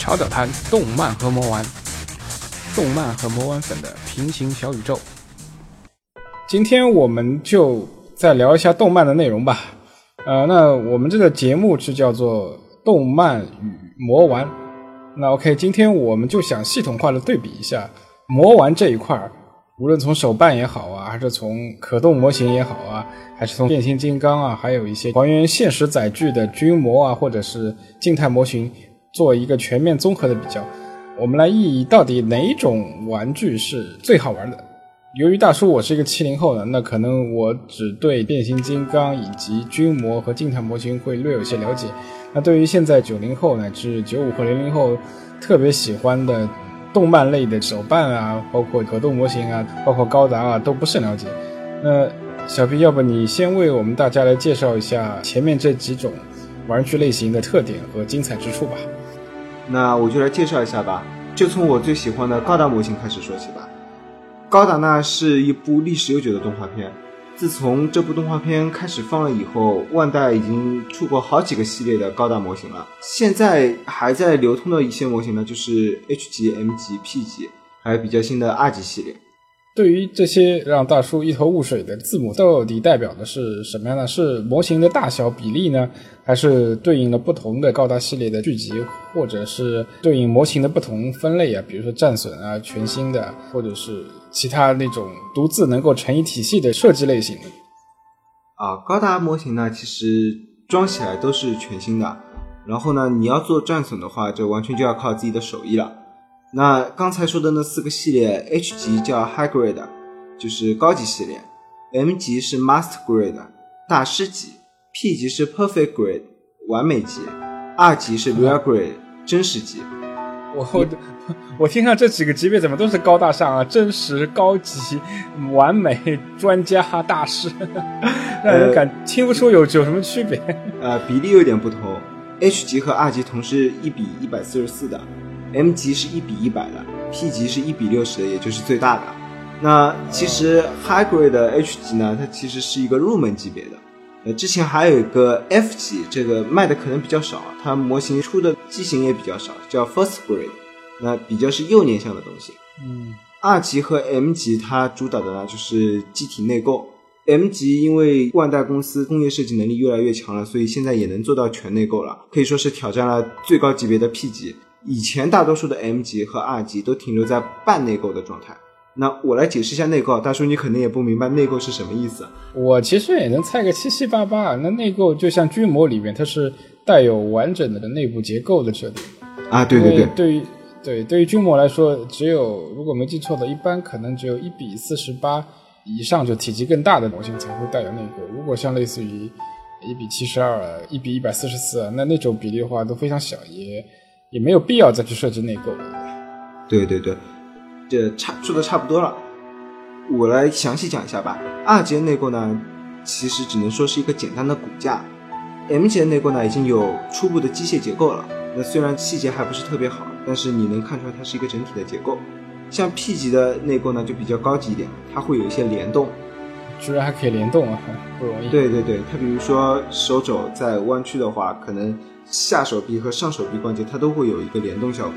潮屌谈动漫和魔玩，动漫和魔玩粉的平行小宇宙。今天我们就再聊一下动漫的内容吧。呃，那我们这个节目是叫做《动漫与魔玩》。那 OK，今天我们就想系统化的对比一下魔玩这一块儿，无论从手办也好啊，还是从可动模型也好啊，还是从变形金刚啊，还有一些还原现实载具的军模啊，或者是静态模型。做一个全面综合的比较，我们来意义到底哪种玩具是最好玩的。由于大叔我是一个七零后的，那可能我只对变形金刚以及军模和静态模型会略有些了解。那对于现在九零后乃至九五和零零后特别喜欢的动漫类的手办啊，包括可动模型啊，包括高达啊，都不甚了解。那小 B，要不你先为我们大家来介绍一下前面这几种玩具类型的特点和精彩之处吧。那我就来介绍一下吧，就从我最喜欢的高达模型开始说起吧。高达呢是一部历史悠久的动画片，自从这部动画片开始放了以后，万代已经出过好几个系列的高达模型了。现在还在流通的一些模型呢，就是 H 级、M 级、P 级，还有比较新的 R 级系列。对于这些让大叔一头雾水的字母，到底代表的是什么样呢？是模型的大小比例呢，还是对应了不同的高达系列的剧集，或者是对应模型的不同分类啊？比如说战损啊、全新的，或者是其他那种独自能够成一体系的设计类型啊，高达模型呢，其实装起来都是全新的。然后呢，你要做战损的话，就完全就要靠自己的手艺了。那刚才说的那四个系列，H 级叫 High Grade，就是高级系列；M 级是 Master Grade，大师级；P 级是 Perfect Grade，完美级；R 级是 Real Grade，真实级。我我我听上这几个级别怎么都是高大上啊？真实、高级、完美、专家、大师，让人感听不出有有什么区别。呃，比例有点不同，H 级和 R 级同是一比一百四十四的。M 级是一比一百的，P 级是一比六十的，也就是最大的。那其实 High Grade 的 H 级呢，它其实是一个入门级别的。呃，之前还有一个 F 级，这个卖的可能比较少，它模型出的机型也比较少，叫 First Grade，那比较是幼年向的东西。嗯，R 级和 M 级它主打的呢就是机体内构。M 级因为万代公司工业设计能力越来越强了，所以现在也能做到全内购了，可以说是挑战了最高级别的 P 级。以前大多数的 M 级和 R 级都停留在半内购的状态。那我来解释一下内购，大叔你肯定也不明白内购是什么意思。我其实也能猜个七七八八。那内购就像军模里面，它是带有完整的内部结构的设定。啊，对对对。对于对对于军模来说，只有如果没记错的，一般可能只有一比四十八以上，就体积更大的模型才会带有内购。如果像类似于一比七十二、一比一百四十四，那那种比例的话都非常小，也。也也没有必要再去设置内构了。对对对，这差说的差不多了，我来详细讲一下吧。二级内构呢，其实只能说是一个简单的骨架；M 级的内构呢，已经有初步的机械结构了。那虽然细节还不是特别好，但是你能看出来它是一个整体的结构。像 P 级的内构呢，就比较高级一点，它会有一些联动，居然还可以联动啊，不容易。对对对，它比如说手肘在弯曲的话，可能。下手臂和上手臂关节，它都会有一个联动效果。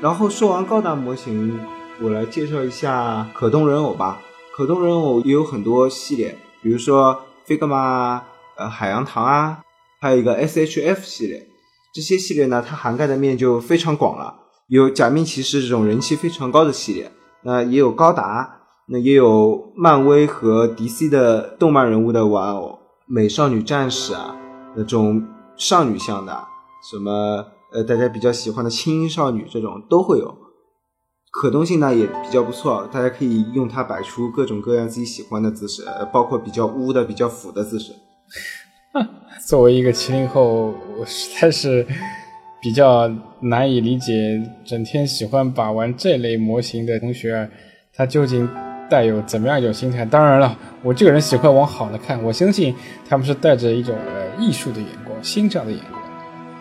然后说完高达模型，我来介绍一下可动人偶吧。可动人偶也有很多系列，比如说 Figma、呃海洋堂啊，还有一个 SHF 系列。这些系列呢，它涵盖的面就非常广了，有假面骑士这种人气非常高的系列，那也有高达，那也有漫威和 DC 的动漫人物的玩偶，美少女战士啊那种。少女向的，什么呃，大家比较喜欢的轻音少女这种都会有，可动性呢也比较不错，大家可以用它摆出各种各样自己喜欢的姿势，包括比较污的、比较腐的姿势。作为一个七零后，我实在是比较难以理解，整天喜欢把玩这类模型的同学，他究竟带有怎么样一种心态？当然了，我这个人喜欢往好了看，我相信他们是带着一种呃艺术的眼光。欣赏的眼光，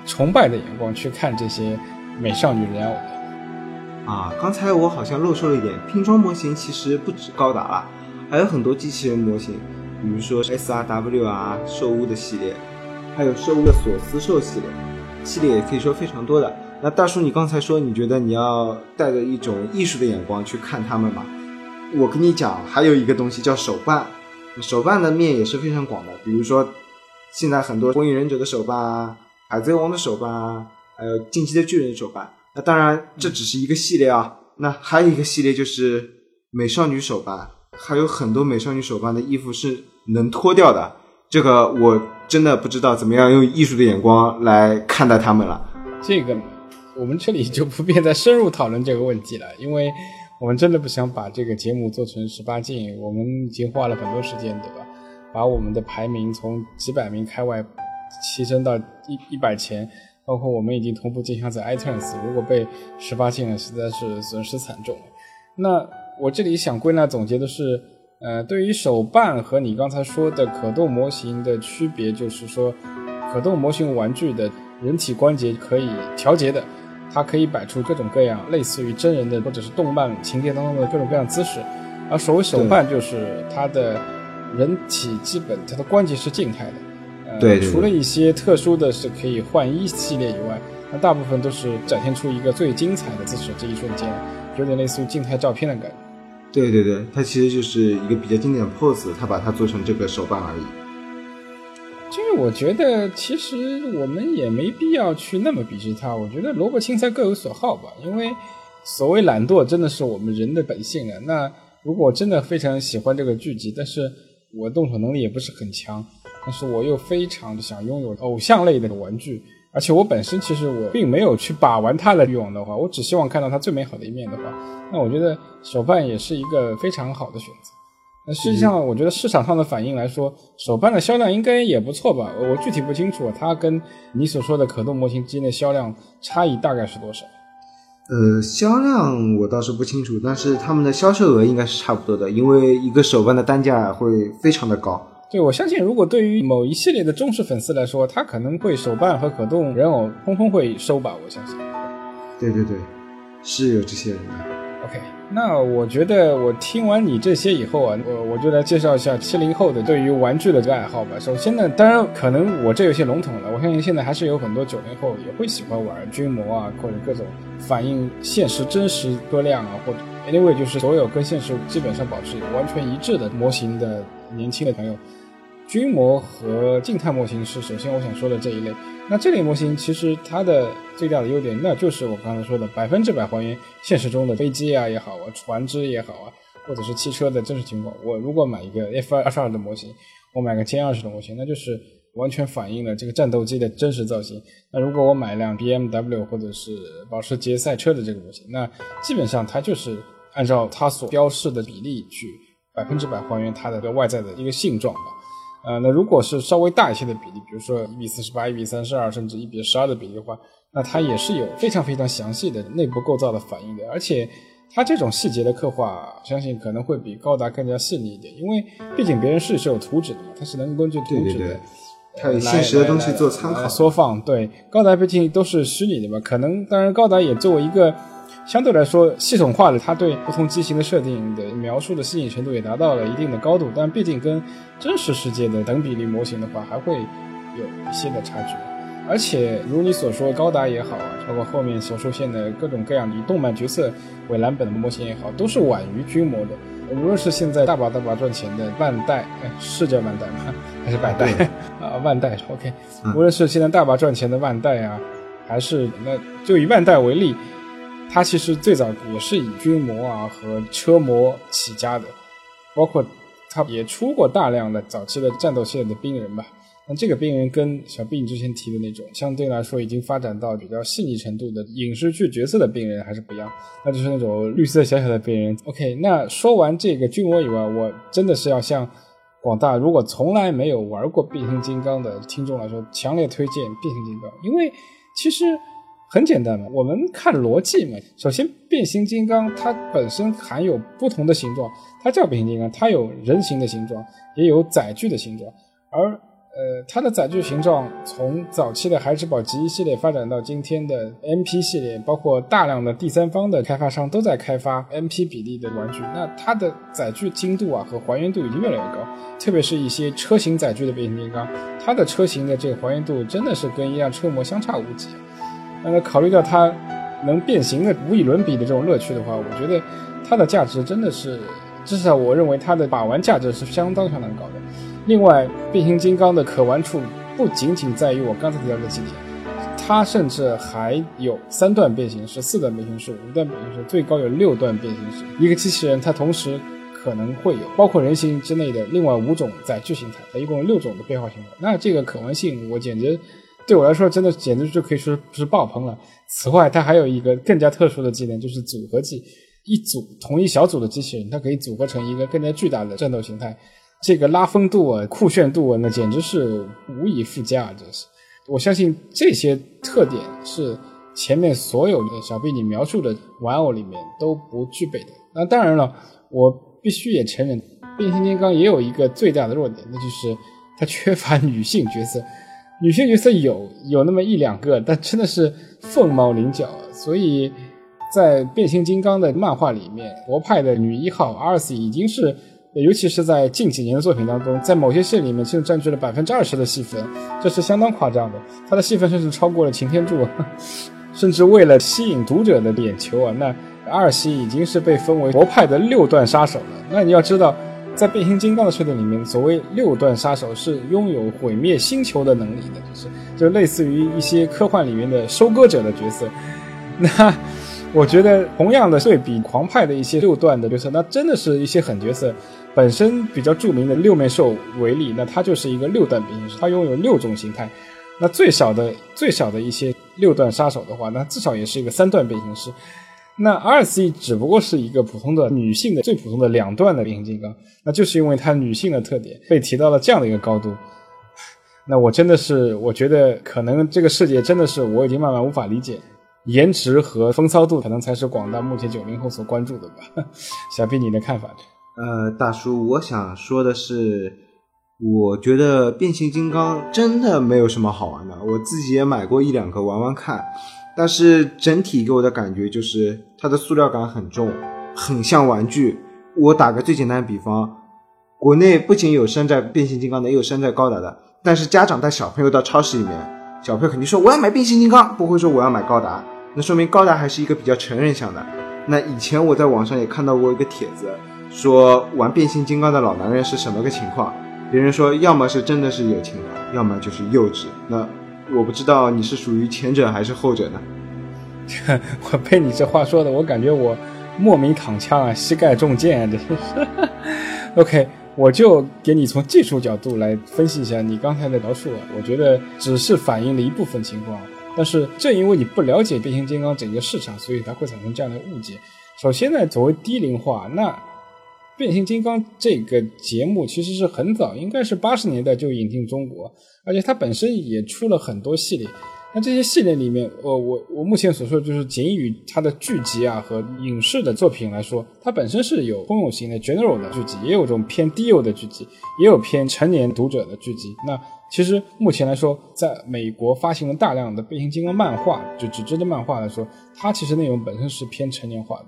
崇拜的眼光去看这些美少女人偶的啊！刚才我好像漏说了一点，拼装模型其实不止高达了，还有很多机器人模型，比如说 S R W 啊、兽屋的系列，还有兽屋的索斯兽系列，系列也可以说非常多的。那大叔，你刚才说你觉得你要带着一种艺术的眼光去看他们嘛？我跟你讲，还有一个东西叫手办，手办的面也是非常广的。比如说，现在很多火影忍者的手办啊，海贼王的手办啊，还有进击的巨人手办。那当然，这只是一个系列啊。那还有一个系列就是美少女手办，还有很多美少女手办的衣服是能脱掉的。这个我真的不知道怎么样用艺术的眼光来看待他们了。这个我们这里就不便再深入讨论这个问题了，因为我们真的不想把这个节目做成十八禁。我们已经花了很多时间，对吧？把我们的排名从几百名开外提升到一一百前，包括我们已经同步进行在 iTunes，如果被十八禁了，实在是损失惨重。那我这里想归纳总结的是。呃，对于手办和你刚才说的可动模型的区别，就是说，可动模型玩具的人体关节可以调节的，它可以摆出各种各样类似于真人的或者是动漫情节当中的各种各样姿势，而所谓手办就是它的人体基本它的关节是静态的，呃，对，除了一些特殊的是可以换衣系列以外，那大部分都是展现出一个最精彩的姿势，这一瞬间有点类似于静态照片的感觉。对对对，它其实就是一个比较经典的 pose，它把它做成这个手办而已。我觉得，其实我们也没必要去那么鄙视它。我觉得萝卜青菜各有所好吧，因为所谓懒惰，真的是我们人的本性啊。那如果真的非常喜欢这个剧集，但是我动手能力也不是很强，但是我又非常的想拥有偶像类的玩具。而且我本身其实我并没有去把玩它的欲望的话，我只希望看到它最美好的一面的话，那我觉得手办也是一个非常好的选择。那实际上，我觉得市场上的反应来说，手办的销量应该也不错吧？我具体不清楚，它跟你所说的可动模型之间的销量差异大概是多少？呃，销量我倒是不清楚，但是他们的销售额应该是差不多的，因为一个手办的单价会非常的高。对，我相信，如果对于某一系列的忠实粉丝来说，他可能会手办和可动人偶通通会收吧。我相信。对对对，是有这些人的。OK，那我觉得我听完你这些以后啊，我我就来介绍一下七零后的对于玩具的这个爱好吧。首先呢，当然可能我这有些笼统了，我相信现在还是有很多九零后也会喜欢玩军模啊，或者各种反映现实真实多量啊，或者 anyway 就是所有跟现实基本上保持完全一致的模型的年轻的朋友。军模和静态模型是首先我想说的这一类。那这类模型其实它的最大的优点，那就是我刚才说的百分之百还原现实中的飞机啊也好啊，船只也好啊，或者是汽车的真实情况。我如果买一个 F 二十二的模型，我买个歼二十的模型，那就是完全反映了这个战斗机的真实造型。那如果我买辆 BMW 或者是保时捷赛车的这个模型，那基本上它就是按照它所标示的比例去百分之百还原它的外在的一个性状吧。呃，那如果是稍微大一些的比例，比如说一比四十八、一比三十二，甚至一比十二的比例的话，那它也是有非常非常详细的内部构造的反应的。而且，它这种细节的刻画，相信可能会比高达更加细腻一点，因为毕竟别人是是有图纸的嘛，它是能根据图纸的，它有现实的东西做参考缩放。对，高达毕竟都是虚拟的嘛，可能当然高达也作为一个。相对来说，系统化的它对不同机型的设定的描述的吸引程度也达到了一定的高度，但毕竟跟真实世界的等比例模型的话，还会有一些的差距。而且如你所说，高达也好啊，包括后面所出现的各种各样以动漫角色为蓝本的模型也好，都是晚于军模的。无论是现在大把大把赚钱的万代，哎，是叫万代吗？还是百代 啊？万代，OK。无论是现在大把赚钱的万代啊，还是那就以万代为例。它其实最早也是以军模啊和车模起家的，包括它也出过大量的早期的战斗系列的兵人吧。那这个兵人跟小 B 你之前提的那种相对来说已经发展到比较细腻程度的影视剧角色的兵人还是不一样，那就是那种绿色小小的兵人。OK，那说完这个军模以外，我真的是要向广大如果从来没有玩过变形金刚的听众来说，强烈推荐变形金刚，因为其实。很简单嘛，我们看逻辑嘛。首先，变形金刚它本身含有不同的形状，它叫变形金刚，它有人形的形状，也有载具的形状。而呃，它的载具形状从早期的孩之宝极一系列发展到今天的 MP 系列，包括大量的第三方的开发商都在开发 MP 比例的玩具。那它的载具精度啊和还原度已经越来越高，特别是一些车型载具的变形金刚，它的车型的这个还原度真的是跟一辆车模相差无几。那么考虑到它能变形的无与伦比的这种乐趣的话，我觉得它的价值真的是，至少我认为它的把玩价值是相当相当高的。另外，变形金刚的可玩处不仅仅在于我刚才提到的几点，它甚至还有三段变形式、四段变形式、五段变形式，最高有六段变形式。一个机器人它同时可能会有包括人形之内的另外五种载具形态，它一共有六种的变化形态。那这个可玩性，我简直。对我来说，真的简直就可以说是爆棚了。此外，它还有一个更加特殊的技能，就是组合技。一组同一小组的机器人，它可以组合成一个更加巨大的战斗形态。这个拉风度啊、酷炫度啊，那简直是无以复加。这是我相信这些特点是前面所有的小贝你描述的玩偶里面都不具备的。那当然了，我必须也承认，变形金刚也有一个最大的弱点，那就是它缺乏女性角色。女性角色有有那么一两个，但真的是凤毛麟角。所以，在变形金刚的漫画里面，博派的女一号 R.C 已经是，尤其是在近几年的作品当中，在某些戏里面甚至占据了百分之二十的戏份，这是相当夸张的。她的戏份甚至超过了擎天柱，甚至为了吸引读者的眼球啊，那阿尔西已经是被封为博派的六段杀手了。那你要知道。在变形金刚的设定里面，所谓六段杀手是拥有毁灭星球的能力的，就是就类似于一些科幻里面的收割者的角色。那我觉得同样的对比狂派的一些六段的角色，那真的是一些狠角色。本身比较著名的六面兽为例，那它就是一个六段变形师，它拥有六种形态。那最少的最少的一些六段杀手的话，那至少也是一个三段变形师。那 R.C 只不过是一个普通的女性的最普通的两段的变形金刚，那就是因为它女性的特点被提到了这样的一个高度。那我真的是，我觉得可能这个世界真的是我已经慢慢无法理解，颜值和风骚度可能才是广大目前九零后所关注的吧。小 B，你的看法？呃，大叔，我想说的是，我觉得变形金刚真的没有什么好玩的，我自己也买过一两个玩玩看。但是整体给我的感觉就是它的塑料感很重，很像玩具。我打个最简单的比方，国内不仅有山寨变形金刚的，也有山寨高达的。但是家长带小朋友到超市里面，小朋友肯定说我要买变形金刚，不会说我要买高达。那说明高达还是一个比较成人向的。那以前我在网上也看到过一个帖子，说玩变形金刚的老男人是什么个情况？别人说要么是真的是有情怀，要么就是幼稚。那。我不知道你是属于前者还是后者呢？我被你这话说的，我感觉我莫名躺枪啊，膝盖中箭啊，这是。OK，我就给你从技术角度来分析一下你刚才的描述啊，我觉得只是反映了一部分情况，但是正因为你不了解变形金刚整个市场，所以它会产生这样的误解。首先呢，所谓低龄化，那。变形金刚这个节目其实是很早，应该是八十年代就引进中国，而且它本身也出了很多系列。那这些系列里面，我我我目前所说的就是仅以它的剧集啊和影视的作品来说，它本身是有通用型的 general 的剧集，也有这种偏低幼的剧集，也有偏成年读者的剧集。那其实目前来说，在美国发行了大量的变形金刚漫画，就纸质的漫画来说，它其实内容本身是偏成年化的。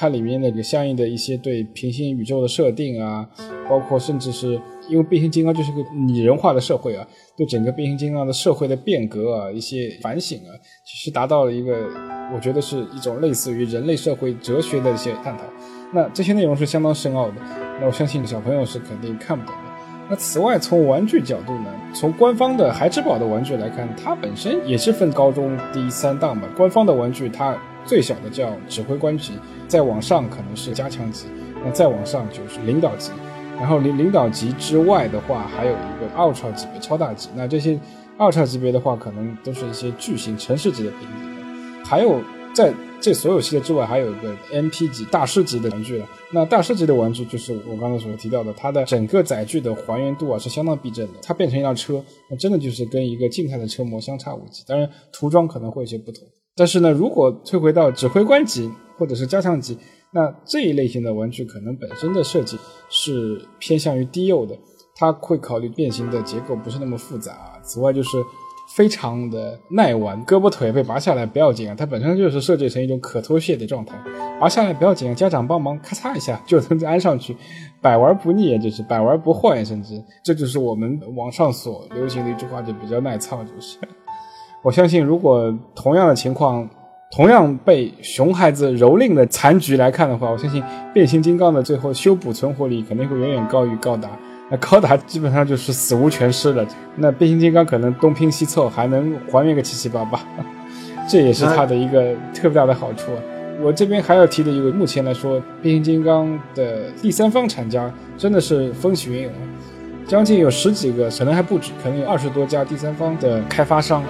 它里面那个相应的一些对平行宇宙的设定啊，包括甚至是因为变形金刚就是个拟人化的社会啊，对整个变形金刚的社会的变革啊，一些反省啊，其实达到了一个我觉得是一种类似于人类社会哲学的一些探讨。那这些内容是相当深奥的，那我相信小朋友是肯定看不懂的。那此外，从玩具角度呢，从官方的孩之宝的玩具来看，它本身也是分高中低三档嘛。官方的玩具它。最小的叫指挥官级，再往上可能是加强级，那再往上就是领导级，然后领领导级之外的话，还有一个 Ultra 级别超大级。那这些 Ultra 级别的话，可能都是一些巨型城市级的平级。还有在这所有系列之外，还有一个 MP 级大师级的玩具了。那大师级的玩具就是我刚才所提到的，它的整个载具的还原度啊是相当逼真的。它变成一辆车，那真的就是跟一个静态的车模相差无几。当然涂装可能会有些不同。但是呢，如果退回到指挥官级或者是加强级，那这一类型的玩具可能本身的设计是偏向于低幼的，它会考虑变形的结构不是那么复杂。此外，就是非常的耐玩，胳膊腿被拔下来不要紧啊，它本身就是设计成一种可脱卸的状态，拔下来不要紧，家长帮忙咔嚓一下就能安上去，百玩不腻，就是百玩不坏，甚至这就是我们网上所流行的一句话，就比较耐操，就是。我相信，如果同样的情况，同样被熊孩子蹂躏的残局来看的话，我相信变形金刚的最后修补存活率肯定会远远高于高达。那高达基本上就是死无全尸了，那变形金刚可能东拼西凑还能还原个七七八八，这也是它的一个特别大的好处。我这边还要提的一个，目前来说，变形金刚的第三方厂家真的是风起云涌，将近有十几个，可能还不止，可能有二十多家第三方的开发商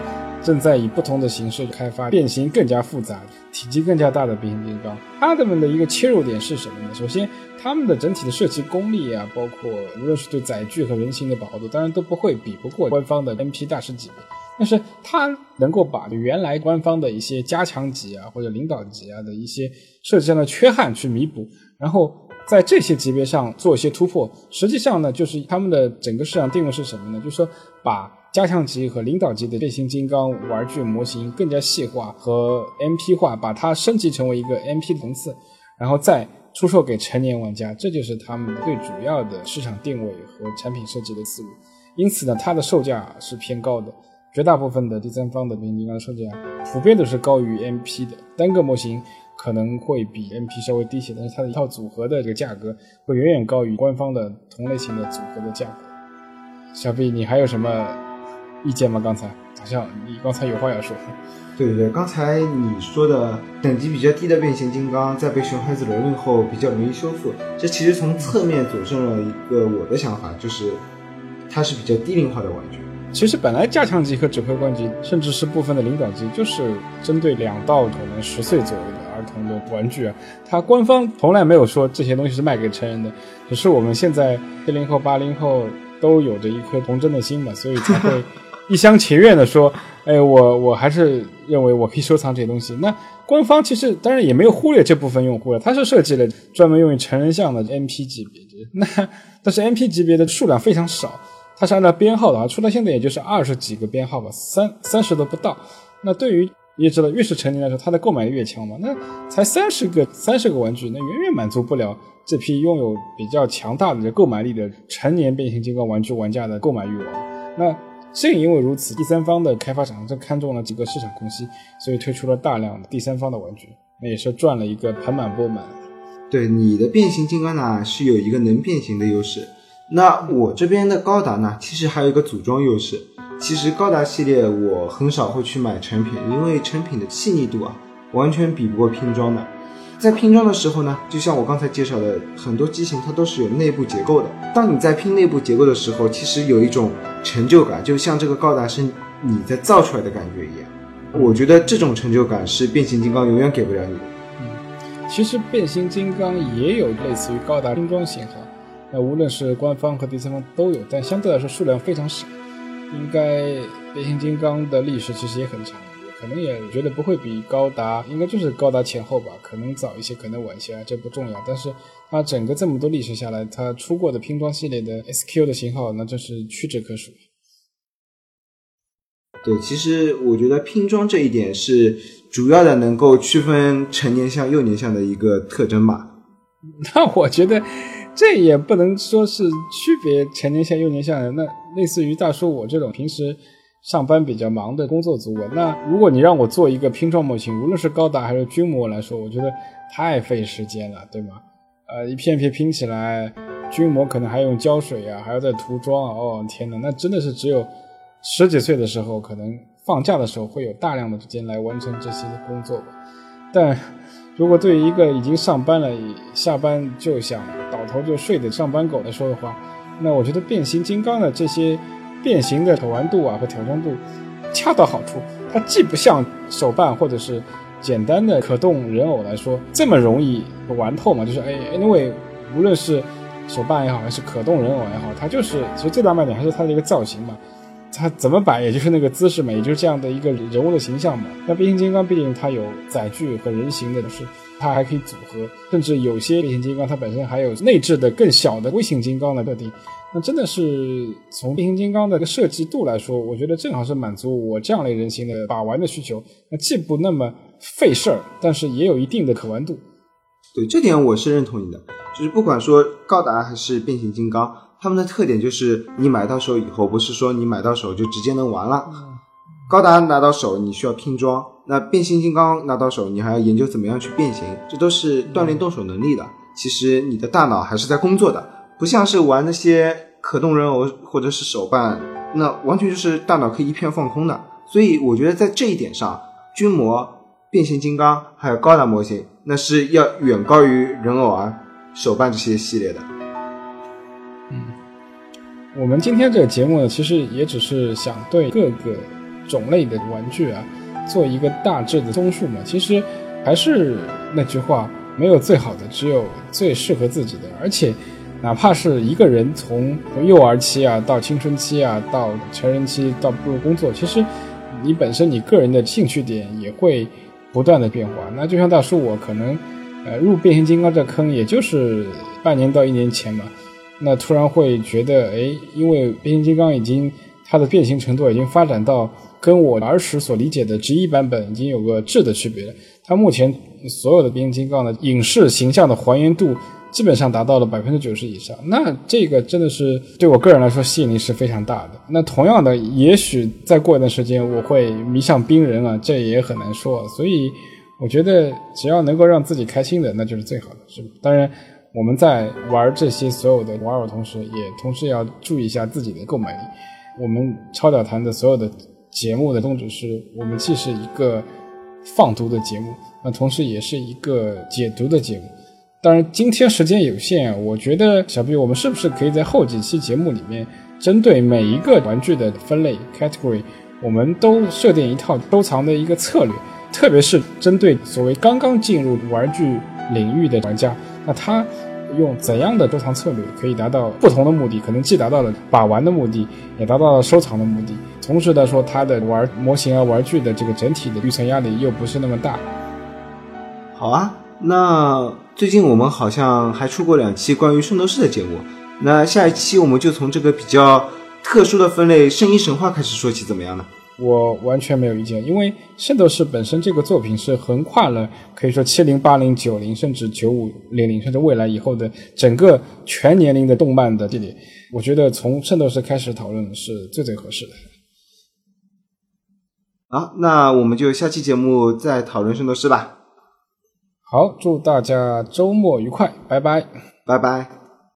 正在以不同的形式开发变形更加复杂、体积更加大的变形金刚。它们的一个切入点是什么呢？首先。他们的整体的设计功力啊，包括无论是对载具和人形的把握度，当然都不会比不过官方的 MP 大师级别。但是它能够把原来官方的一些加强级啊或者领导级啊的一些设计上的缺憾去弥补，然后在这些级别上做一些突破。实际上呢，就是他们的整个市场定位是什么呢？就是说把加强级和领导级的变形金刚玩具模型更加细化和 MP 化，把它升级成为一个 MP 层次，然后再。出售给成年玩家，这就是他们最主要的市场定位和产品设计的思路。因此呢，它的售价是偏高的。绝大部分的第三方的变形金刚售价普遍都是高于 MP 的，单个模型可能会比 MP 稍微低一些，但是它的一套组合的这个价格会远远高于官方的同类型的组合的价格。小 B，你还有什么意见吗？刚才好像你刚才有话要说。对对对，刚才你说的等级比较低的变形金刚，在被熊孩子蹂躏后比较容易修复，这其实从侧面佐证了一个我的想法，就是它是比较低龄化的玩具。其实本来加强级和指挥官级，甚至是部分的领导级，就是针对两到可能十岁左右的儿童的玩具啊。它官方从来没有说这些东西是卖给成人的，只是我们现在七零后、八零后都有着一颗童真的心嘛，所以才会。一厢情愿的说，哎，我我还是认为我可以收藏这些东西。那官方其实当然也没有忽略这部分用户了，它是设计了专门用于成人向的 MP 级别的。那但是 MP 级别的数量非常少，它是按照编号的啊，出到现在也就是二十几个编号吧，三三十都不到。那对于你也知道，越是成年来说，它的购买力越强嘛。那才三十个三十个玩具，那远远满足不了这批拥有比较强大的购买力的成年变形金刚玩具玩家的购买欲望。那。正因为如此，第三方的开发厂正看中了几个市场空隙，所以推出了大量的第三方的玩具，那也是赚了一个盆满钵满。对你的变形金刚呢，是有一个能变形的优势。那我这边的高达呢，其实还有一个组装优势。其实高达系列我很少会去买成品，因为成品的细腻度啊，完全比不过拼装的。在拼装的时候呢，就像我刚才介绍的，很多机型它都是有内部结构的。当你在拼内部结构的时候，其实有一种成就感，就像这个高达是你在造出来的感觉一样。我觉得这种成就感是变形金刚永远给不了你的。嗯，其实变形金刚也有类似于高达拼装型号，那无论是官方和第三方都有，但相对来说数量非常少。应该变形金刚的历史其实也很长。可能也觉得不会比高达，应该就是高达前后吧，可能早一些，可能晚一些，这不重要。但是它整个这么多历史下来，它出过的拼装系列的 SQ 的型号，那真是屈指可数。对，其实我觉得拼装这一点是主要的，能够区分成年向、幼年向的一个特征吧。那我觉得这也不能说是区别成年向、幼年向的，那类似于大叔我这种平时。上班比较忙的工作族，那如果你让我做一个拼装模型，无论是高达还是军模来说，我觉得太费时间了，对吗？呃，一片片拼起来，军模可能还用胶水啊，还要再涂装啊，哦天哪，那真的是只有十几岁的时候，可能放假的时候会有大量的时间来完成这些工作吧。但如果对于一个已经上班了，下班就想倒头就睡的上班狗来说的话，那我觉得变形金刚的这些。变形的可玩度啊和挑战度恰到好处，它既不像手办或者是简单的可动人偶来说这么容易玩透嘛，就是哎，因为无论是手办也好，还是可动人偶也好，它就是其实最大卖点还是它的一个造型嘛，它怎么摆也就是那个姿势嘛，也就是这样的一个人物的形象嘛。那变形金刚毕竟它有载具和人形的，是它还可以组合，甚至有些变形金刚它本身还有内置的更小的微型金刚的特定。那真的是从变形金刚的个设计度来说，我觉得正好是满足我这样类人形的把玩的需求。那既不那么费事儿，但是也有一定的可玩度。对这点我是认同你的。就是不管说高达还是变形金刚，他们的特点就是你买到手以后，不是说你买到手就直接能玩了。高达拿到手你需要拼装，那变形金刚拿到手你还要研究怎么样去变形，这都是锻炼动手能力的。其实你的大脑还是在工作的，不像是玩那些可动人偶或者是手办，那完全就是大脑可以一片放空的。所以我觉得在这一点上，军模、变形金刚还有高达模型，那是要远高于人偶啊、手办这些系列的。我们今天这个节目呢，其实也只是想对各个种类的玩具啊，做一个大致的综述嘛。其实还是那句话，没有最好的，只有最适合自己的。而且，哪怕是一个人从幼儿期啊到青春期啊到成人期到步入工作，其实你本身你个人的兴趣点也会不断的变化。那就像大叔我可能，呃，入变形金刚这坑也就是半年到一年前嘛。那突然会觉得，哎，因为变形金刚已经它的变形程度已经发展到跟我儿时所理解的 G 一版本已经有个质的区别了。它目前所有的变形金刚的影视形象的还原度基本上达到了百分之九十以上。那这个真的是对我个人来说吸引力是非常大的。那同样的，也许再过一段时间我会迷上冰人啊，这也很难说。所以我觉得只要能够让自己开心的，那就是最好的，是吧？当然。我们在玩这些所有的玩偶同时，也同时要注意一下自己的购买力。我们超屌谈的所有的节目的宗旨是，我们既是一个放毒的节目，那同时也是一个解毒的节目。当然，今天时间有限，我觉得小 B，我们是不是可以在后几期节目里面，针对每一个玩具的分类 category，我们都设定一套收藏的一个策略，特别是针对所谓刚刚进入玩具领域的玩家。那他用怎样的收藏策略可以达到不同的目的？可能既达到了把玩的目的，也达到了收藏的目的。同时来说，他的玩模型啊、玩具的这个整体的预算压力又不是那么大。好啊，那最近我们好像还出过两期关于圣斗士的节目。那下一期我们就从这个比较特殊的分类《圣衣神话》开始说起，怎么样呢？我完全没有意见，因为《圣斗士》本身这个作品是横跨了可以说七零、八零、九零，甚至九五、零零，甚至未来以后的整个全年龄的动漫的系列。我觉得从《圣斗士》开始讨论是最最合适的。好，那我们就下期节目再讨论《圣斗士》吧。好，祝大家周末愉快，拜拜，拜拜。